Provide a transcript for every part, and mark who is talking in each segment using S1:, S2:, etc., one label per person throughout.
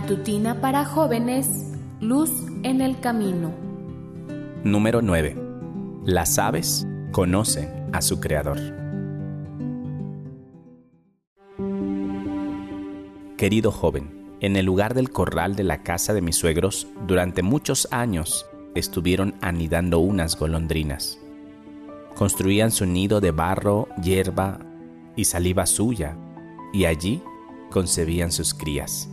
S1: Matutina para jóvenes, luz en el camino.
S2: Número 9. Las aves conocen a su creador. Querido joven, en el lugar del corral de la casa de mis suegros, durante muchos años estuvieron anidando unas golondrinas. Construían su nido de barro, hierba y saliva suya, y allí concebían sus crías.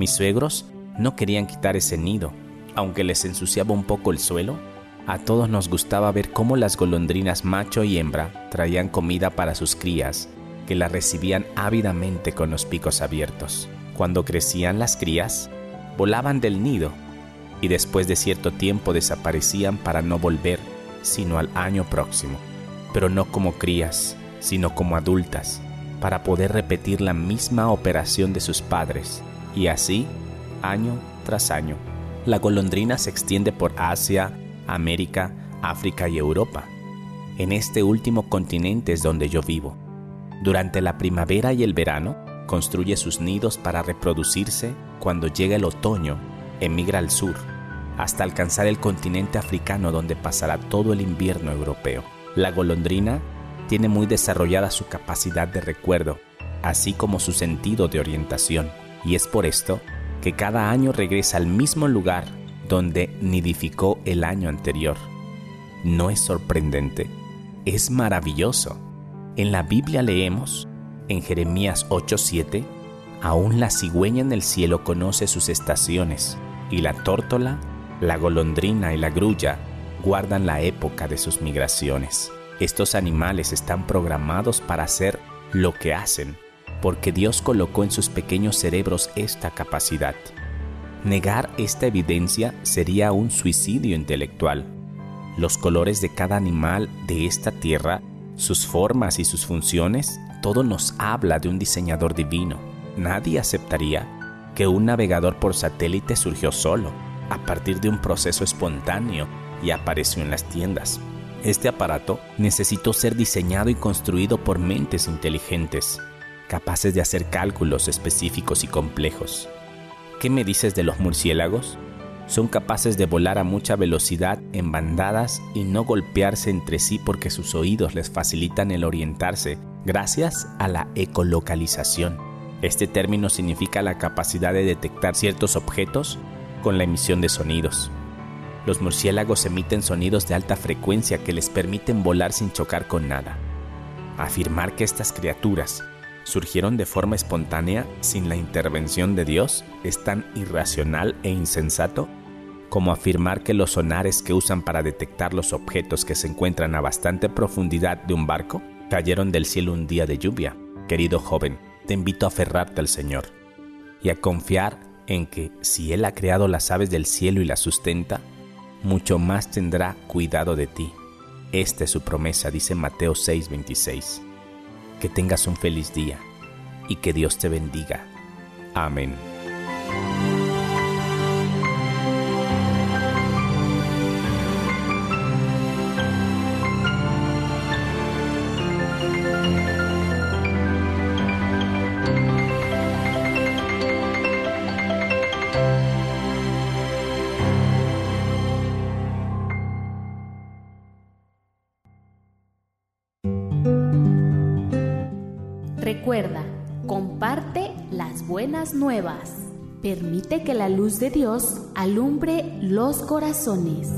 S2: Mis suegros no querían quitar ese nido, aunque les ensuciaba un poco el suelo. A todos nos gustaba ver cómo las golondrinas macho y hembra traían comida para sus crías, que la recibían ávidamente con los picos abiertos. Cuando crecían las crías, volaban del nido y después de cierto tiempo desaparecían para no volver sino al año próximo, pero no como crías, sino como adultas, para poder repetir la misma operación de sus padres, y así, año tras año. La golondrina se extiende por Asia, América, África y Europa. En este último continente es donde yo vivo. Durante la primavera y el verano, construye sus nidos para reproducirse. Cuando llega el otoño, emigra al sur, hasta alcanzar el continente africano donde pasará todo el invierno europeo. La golondrina tiene muy desarrollada su capacidad de recuerdo, así como su sentido de orientación, y es por esto que cada año regresa al mismo lugar donde nidificó el año anterior. ¿No es sorprendente? Es maravilloso. En la Biblia leemos, en Jeremías 8:7, aún la cigüeña en el cielo conoce sus estaciones, y la tórtola la golondrina y la grulla guardan la época de sus migraciones. Estos animales están programados para hacer lo que hacen, porque Dios colocó en sus pequeños cerebros esta capacidad. Negar esta evidencia sería un suicidio intelectual. Los colores de cada animal de esta tierra, sus formas y sus funciones, todo nos habla de un diseñador divino. Nadie aceptaría que un navegador por satélite surgió solo a partir de un proceso espontáneo y apareció en las tiendas. Este aparato necesitó ser diseñado y construido por mentes inteligentes, capaces de hacer cálculos específicos y complejos. ¿Qué me dices de los murciélagos? Son capaces de volar a mucha velocidad en bandadas y no golpearse entre sí porque sus oídos les facilitan el orientarse gracias a la ecolocalización. Este término significa la capacidad de detectar ciertos objetos con la emisión de sonidos. Los murciélagos emiten sonidos de alta frecuencia que les permiten volar sin chocar con nada. Afirmar que estas criaturas surgieron de forma espontánea sin la intervención de Dios es tan irracional e insensato como afirmar que los sonares que usan para detectar los objetos que se encuentran a bastante profundidad de un barco cayeron del cielo un día de lluvia. Querido joven, te invito a aferrarte al Señor y a confiar en que si Él ha creado las aves del cielo y las sustenta, mucho más tendrá cuidado de ti. Esta es su promesa, dice Mateo 6:26. Que tengas un feliz día y que Dios te bendiga. Amén.
S1: Recuerda, comparte las buenas nuevas. Permite que la luz de Dios alumbre los corazones.